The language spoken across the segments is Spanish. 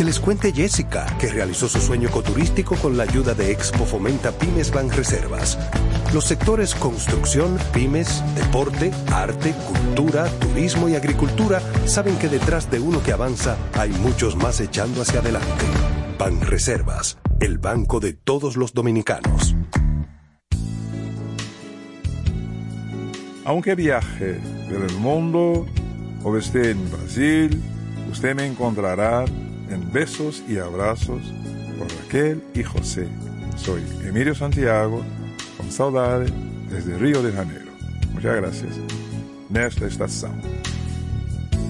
Que les cuente Jessica, que realizó su sueño ecoturístico con la ayuda de Expo Fomenta Pymes Ban Reservas. Los sectores construcción, pymes, deporte, arte, cultura, turismo y agricultura saben que detrás de uno que avanza hay muchos más echando hacia adelante. Ban Reservas, el banco de todos los dominicanos. Aunque viaje por el mundo o esté en Brasil, usted me encontrará en besos y abrazos por Raquel y José. Soy Emilio Santiago, con saudade desde Río de Janeiro. Muchas gracias. Nesta estación.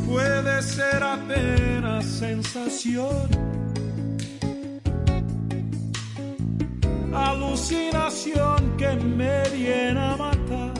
Puede ser apenas sensación, alucinación que me viene a matar.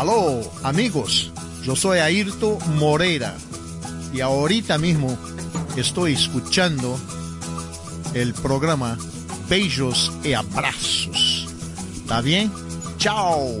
Aló, amigos, yo soy Ayrto Moreira y ahorita mismo estoy escuchando el programa Beijos y Abrazos. ¿Está bien? Chao.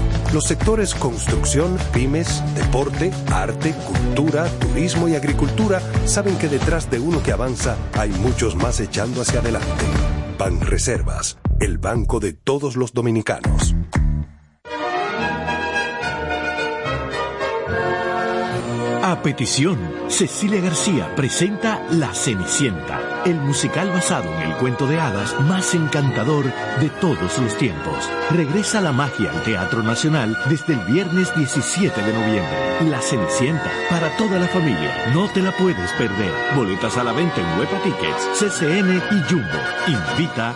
Los sectores construcción, pymes, deporte, arte, cultura, turismo y agricultura saben que detrás de uno que avanza hay muchos más echando hacia adelante. Ban Reservas, el banco de todos los dominicanos. A petición, Cecilia García presenta La Cenicienta, el musical basado en el cuento de hadas más encantador de todos los tiempos. Regresa la magia al Teatro Nacional desde el viernes 17 de noviembre. La Cenicienta, para toda la familia, no te la puedes perder. Boletas a la venta en Huepa Tickets, CCN y Jumbo. Invita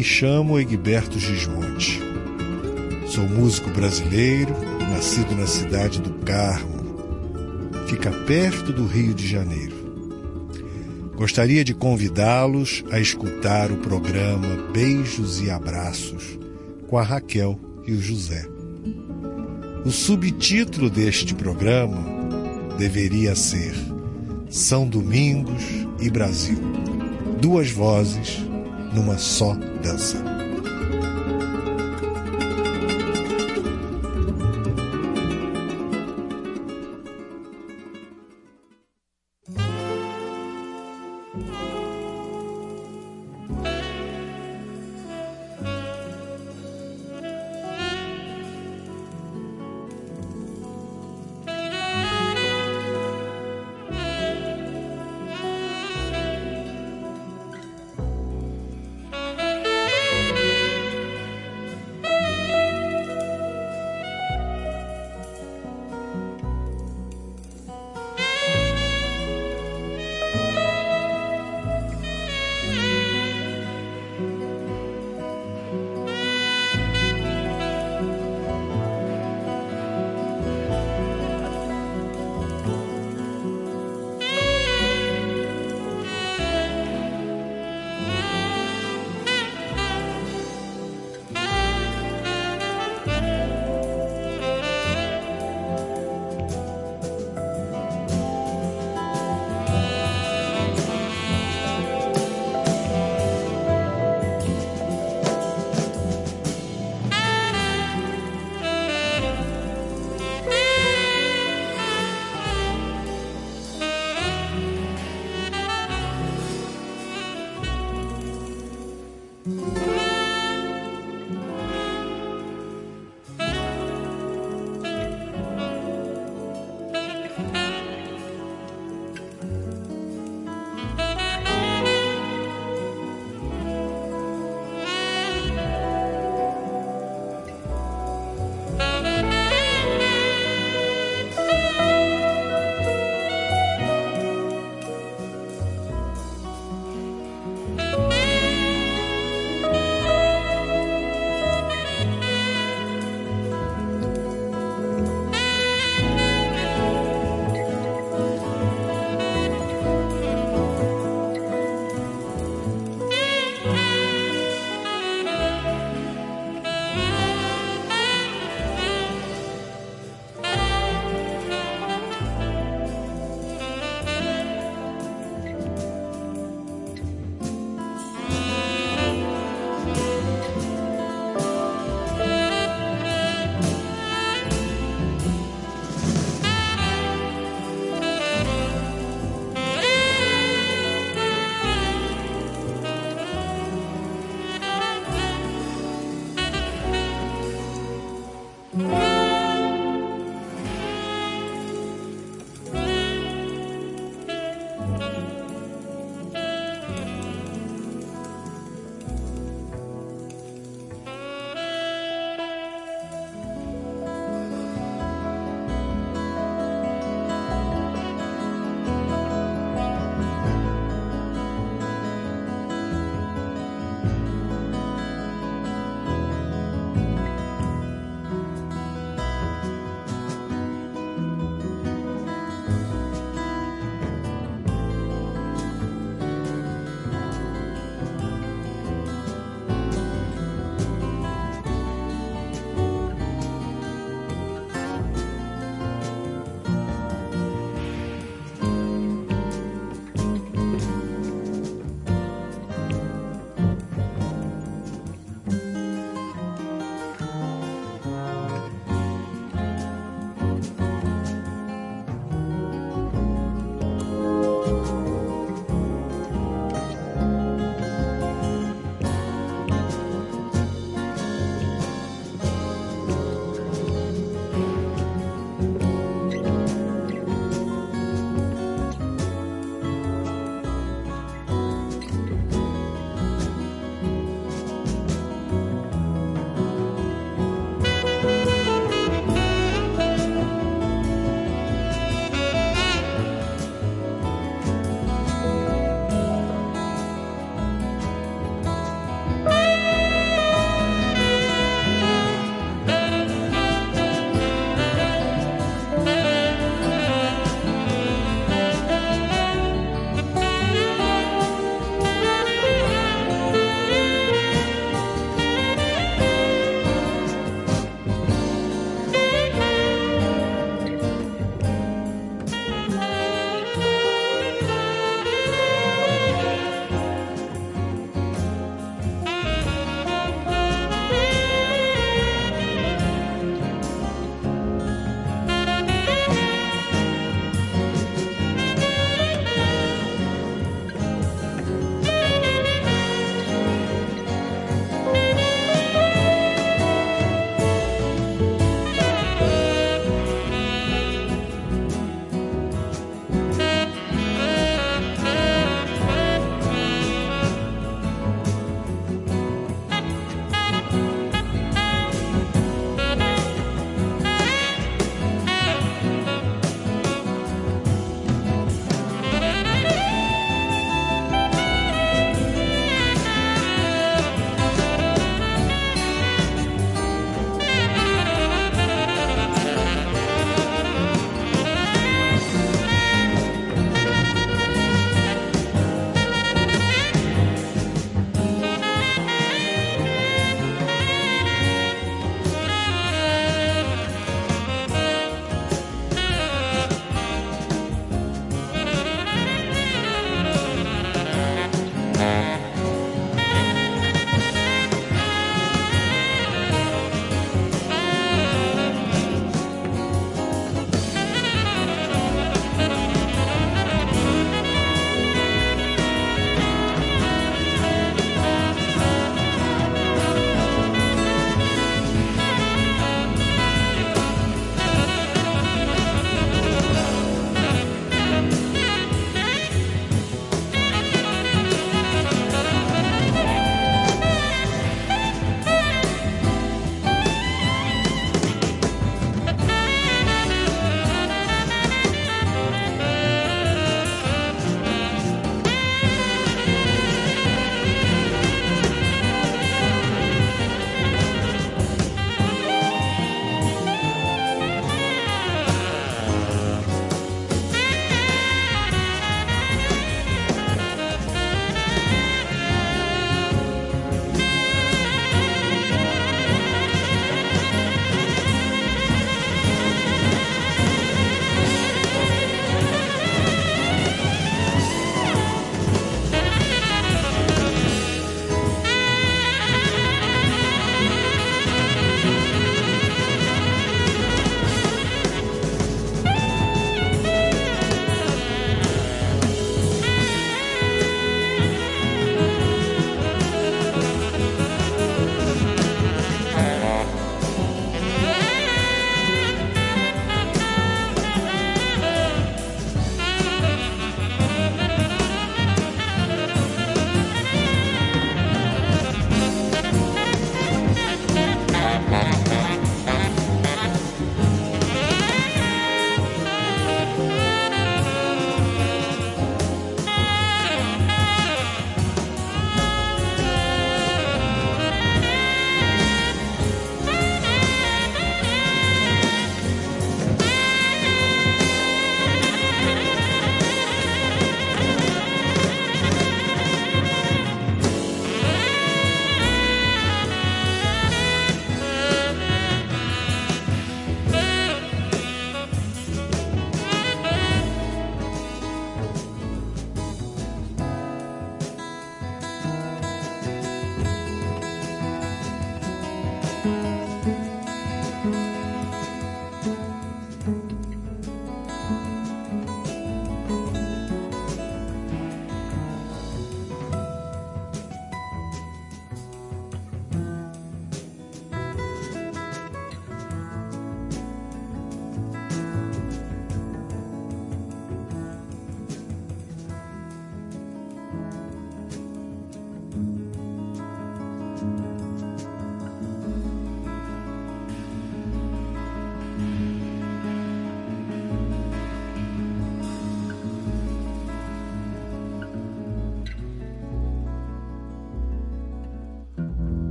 Me chamo Egberto Gismonte. Sou músico brasileiro, nascido na cidade do Carmo. Fica perto do Rio de Janeiro. Gostaria de convidá-los a escutar o programa Beijos e Abraços com a Raquel e o José. O subtítulo deste programa deveria ser São Domingos e Brasil. Duas vozes numa só dança.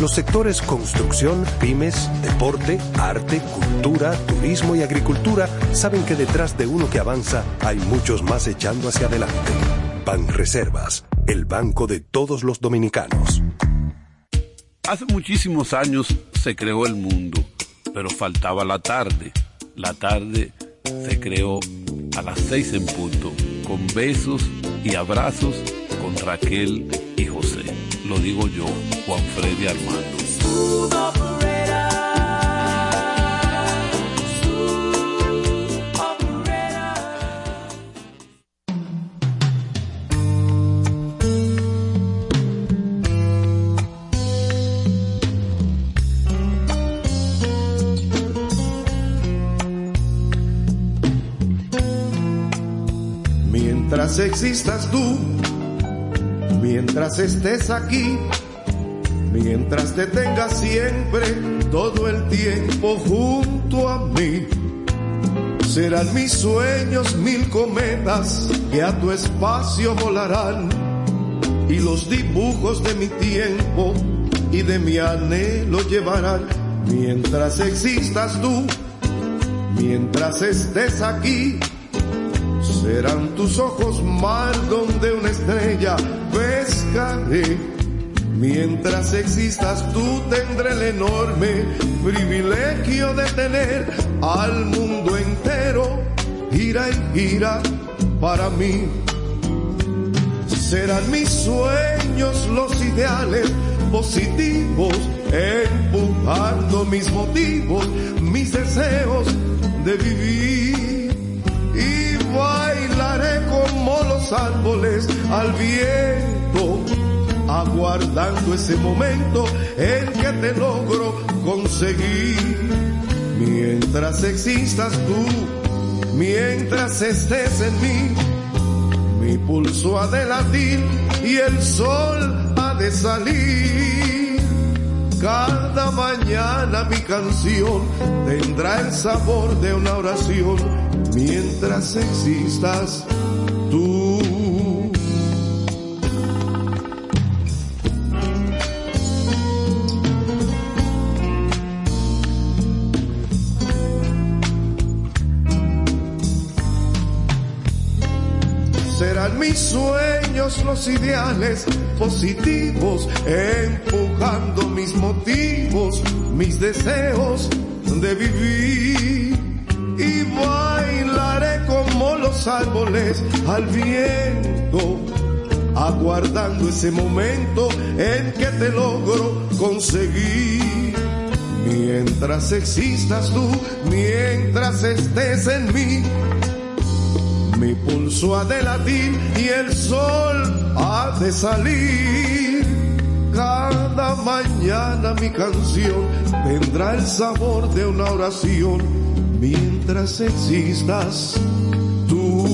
Los sectores construcción, pymes, deporte, arte, cultura, turismo y agricultura saben que detrás de uno que avanza hay muchos más echando hacia adelante. Ban Reservas, el banco de todos los dominicanos. Hace muchísimos años se creó el mundo, pero faltaba la tarde. La tarde se creó a las seis en punto, con besos y abrazos con Raquel y José. Lo digo yo, Juan Freddy Armando. Mientras existas tú, mientras estés aquí, mientras te tengas siempre todo el tiempo junto a mí. Serán mis sueños mil cometas que a tu espacio volarán y los dibujos de mi tiempo y de mi anhelo llevarán. Mientras existas tú, mientras estés aquí, serán tus ojos mar donde una estrella Mientras existas tú tendré el enorme privilegio de tener al mundo entero, gira y gira para mí. Serán mis sueños los ideales positivos, empujando mis motivos, mis deseos de vivir. Y bailaré como los árboles al viento, aguardando ese momento en que te logro conseguir. Mientras existas tú, mientras estés en mí, mi pulso ha de latir y el sol ha de salir. Cada mañana mi canción tendrá el sabor de una oración mientras existas tú. Mis sueños los ideales positivos, empujando mis motivos, mis deseos de vivir y bailaré como los árboles al viento, aguardando ese momento en que te logro conseguir. Mientras existas tú, mientras estés en mí, mi pulso ha de latir y el sol ha de salir. Cada mañana mi canción tendrá el sabor de una oración mientras existas tú.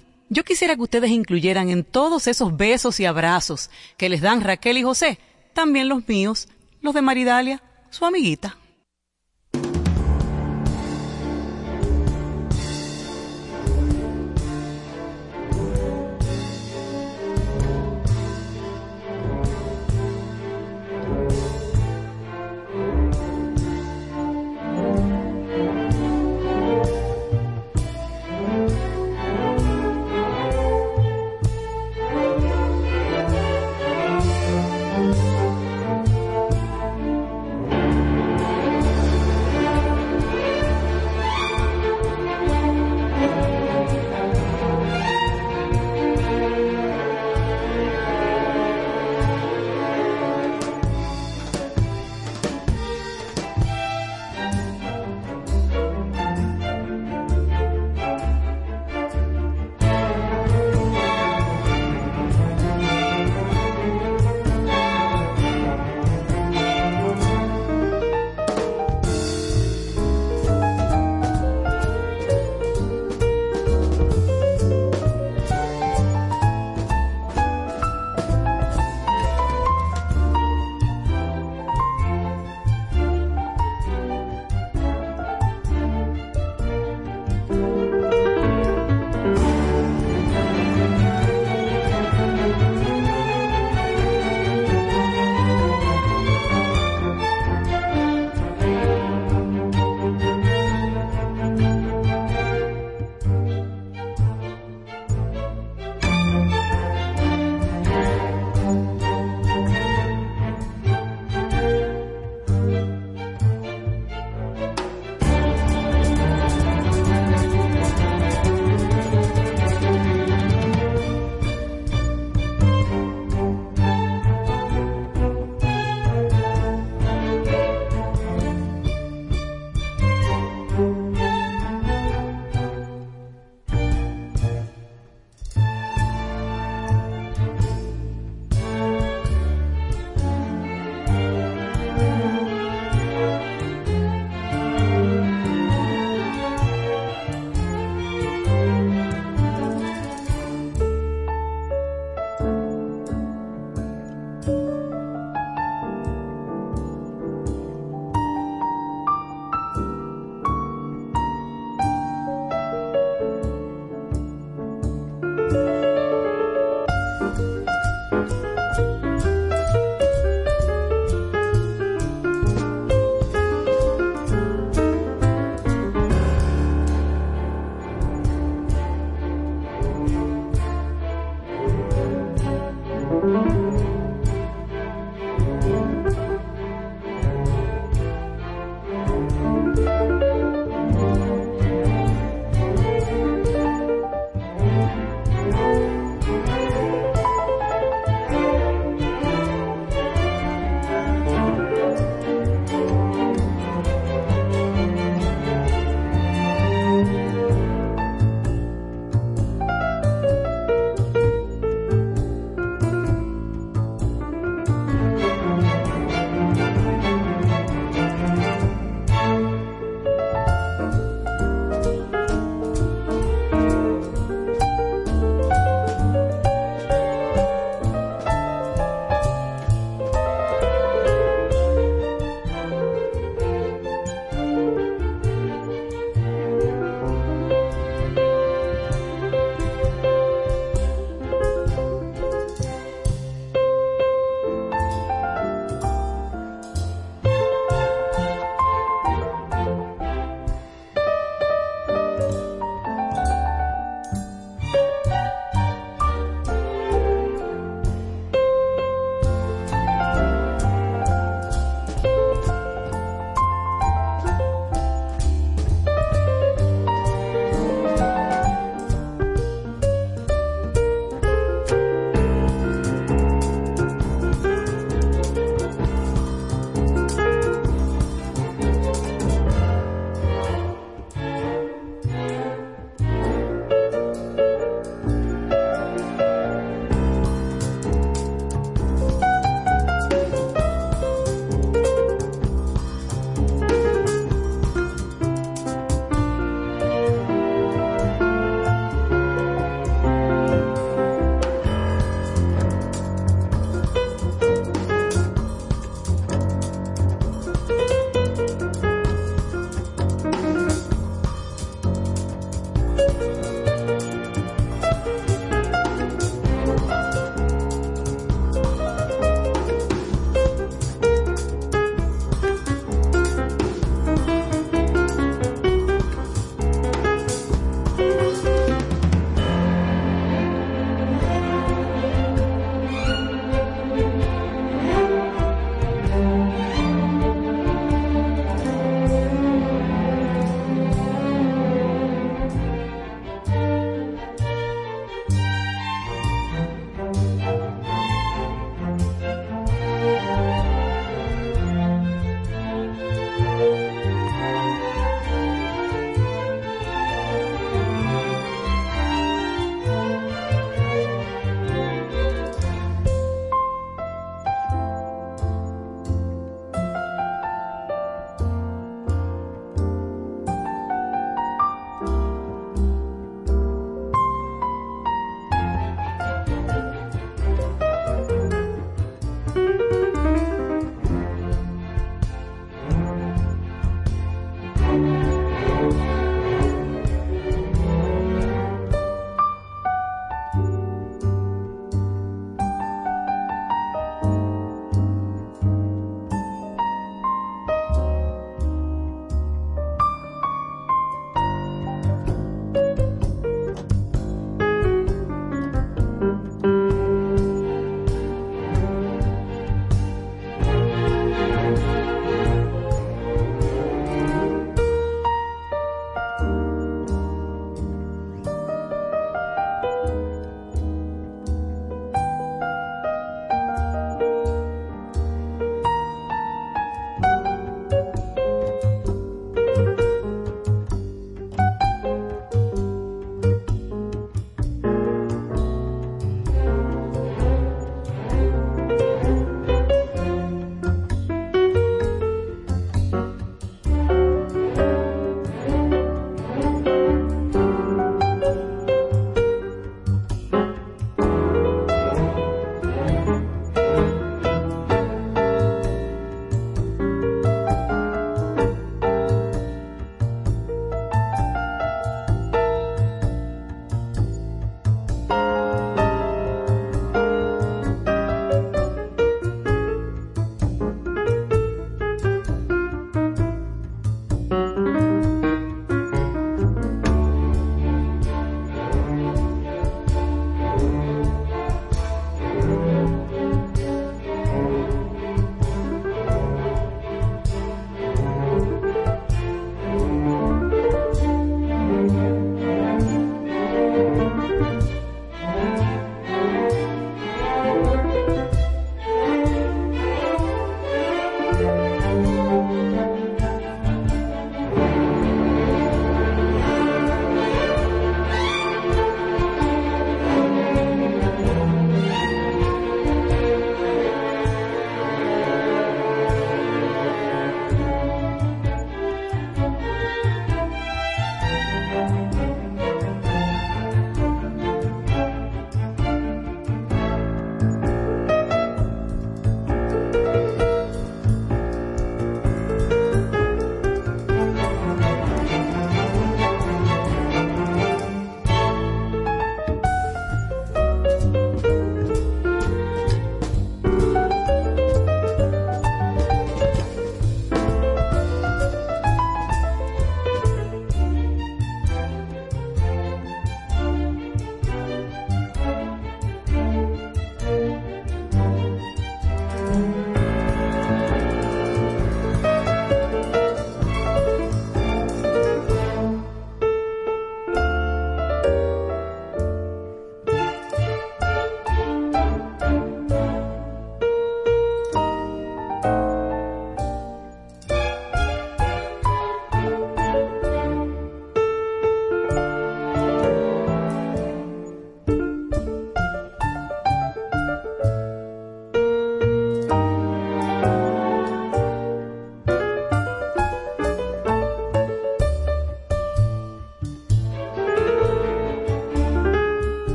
yo quisiera que ustedes incluyeran en todos esos besos y abrazos que les dan Raquel y José, también los míos, los de Maridalia, su amiguita.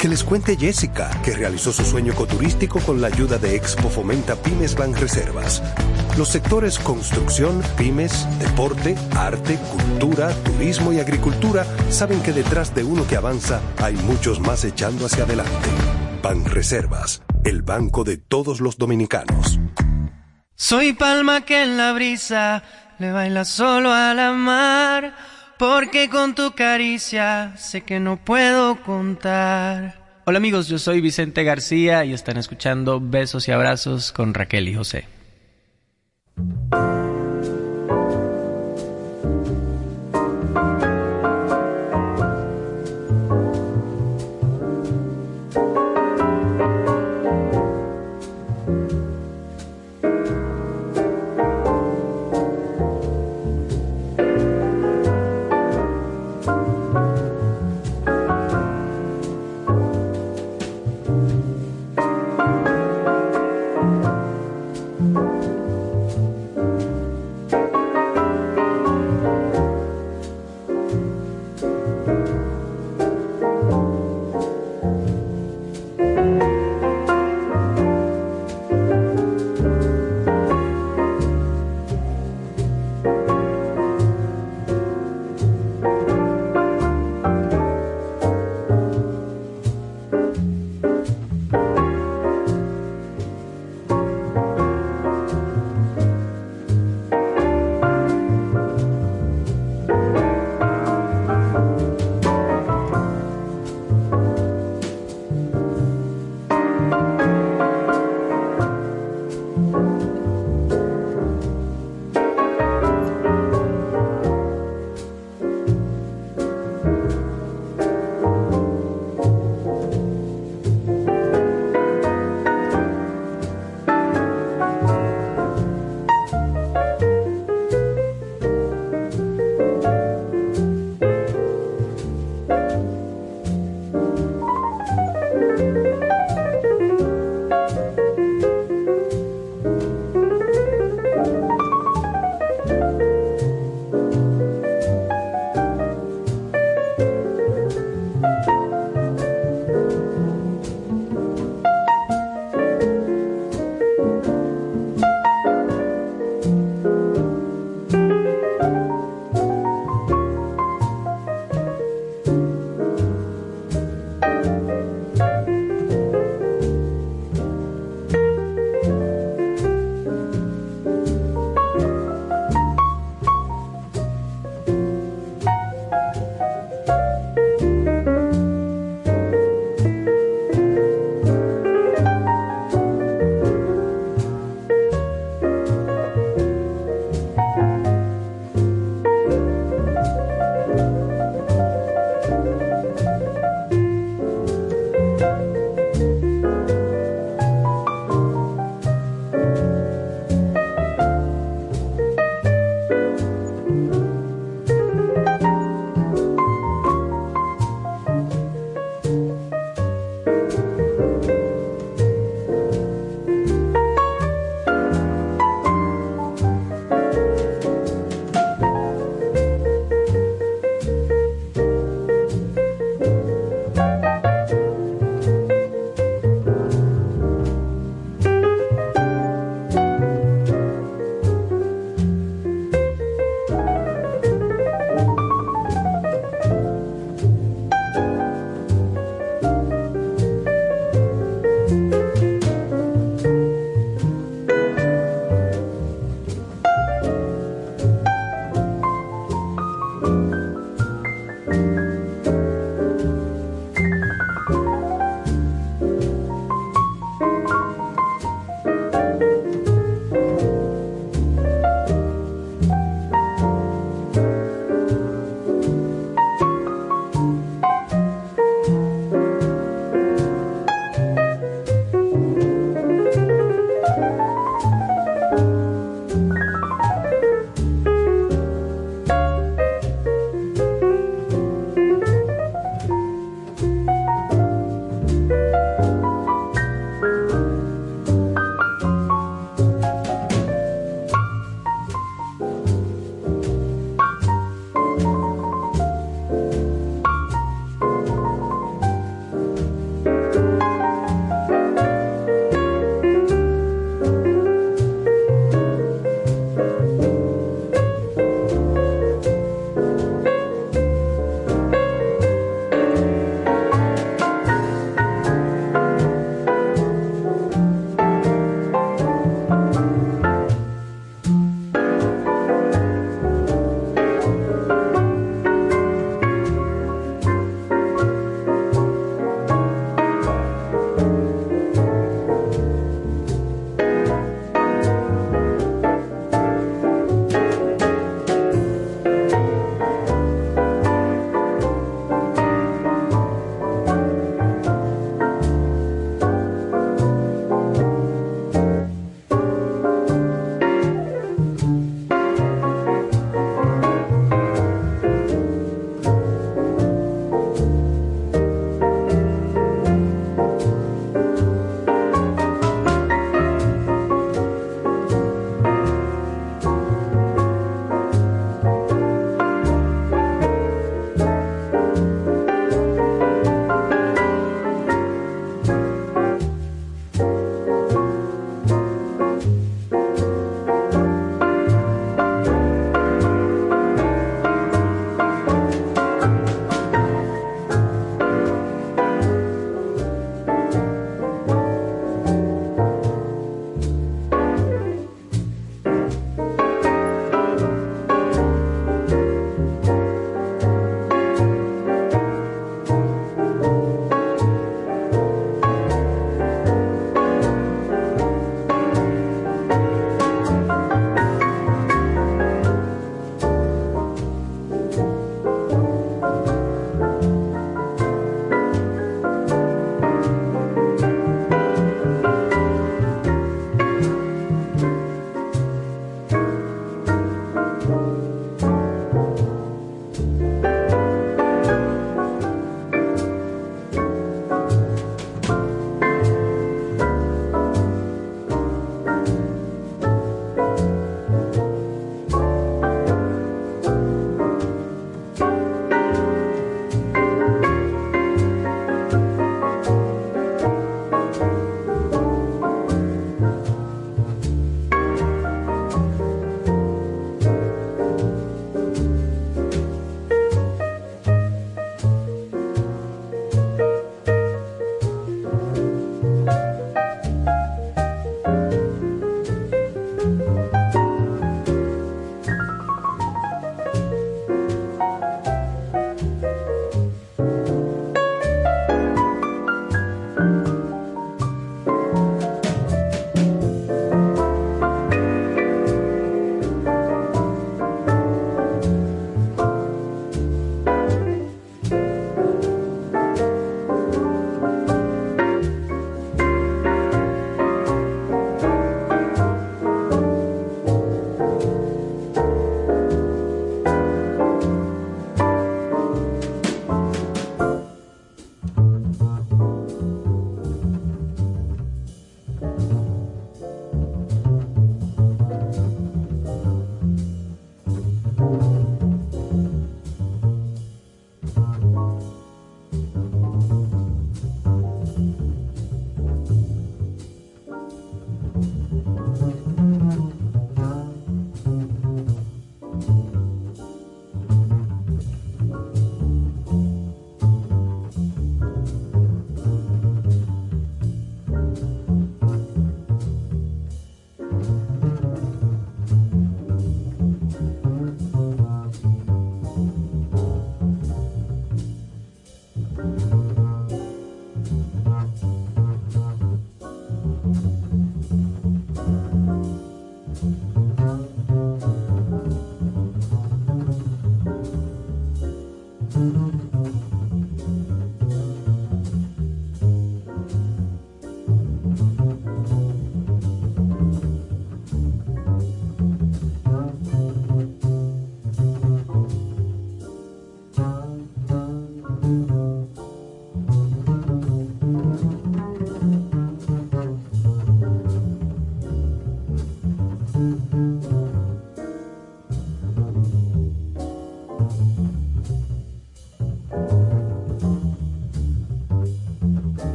Que les cuente Jessica, que realizó su sueño ecoturístico con la ayuda de Expo Fomenta Pymes Ban Reservas. Los sectores construcción, pymes, deporte, arte, cultura, turismo y agricultura saben que detrás de uno que avanza hay muchos más echando hacia adelante. Ban Reservas, el banco de todos los dominicanos. Soy palma que en la brisa le baila solo a la mar, porque con tu caricia sé que no puedo contar. Hola amigos, yo soy Vicente García y están escuchando Besos y Abrazos con Raquel y José.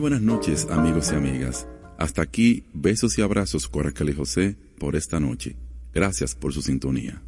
Buenas noches, amigos y amigas. Hasta aquí, besos y abrazos con Raquel y José por esta noche. Gracias por su sintonía.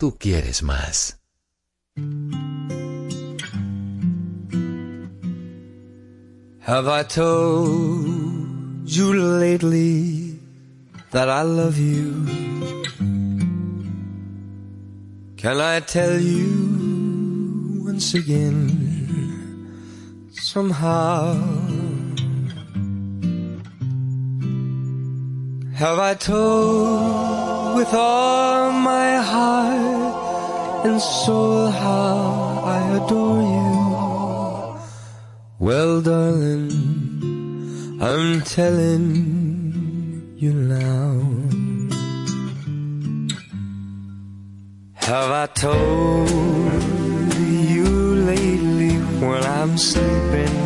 Tú quieres más. Have I told you lately that I love you? Can I tell you once again somehow? Have I told with all my heart and soul how I adore you? Well, darling, I'm telling you now. Have I told you lately when I'm sleeping?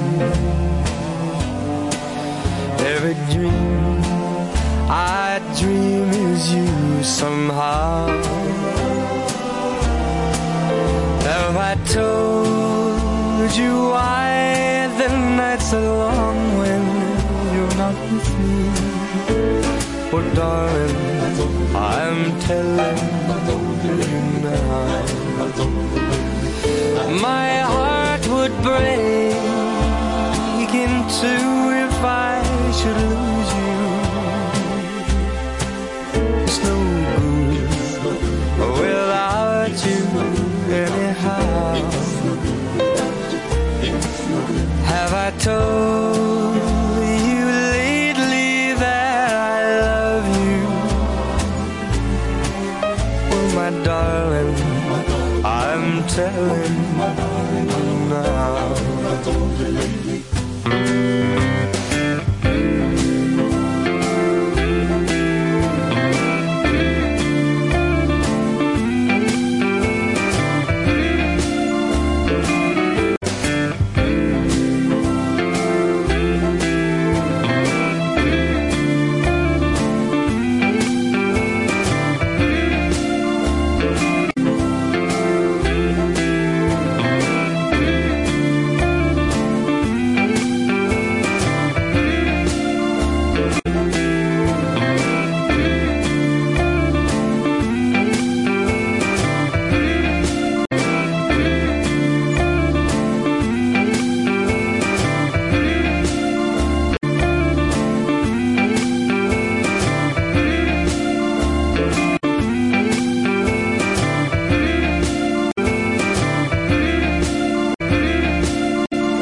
Every dream I dream is you somehow. Have I told you why the nights are long when you're not with me? Oh, darling, I'm telling you now. My heart would break in two if I should lose you. without you anyhow. Have I told?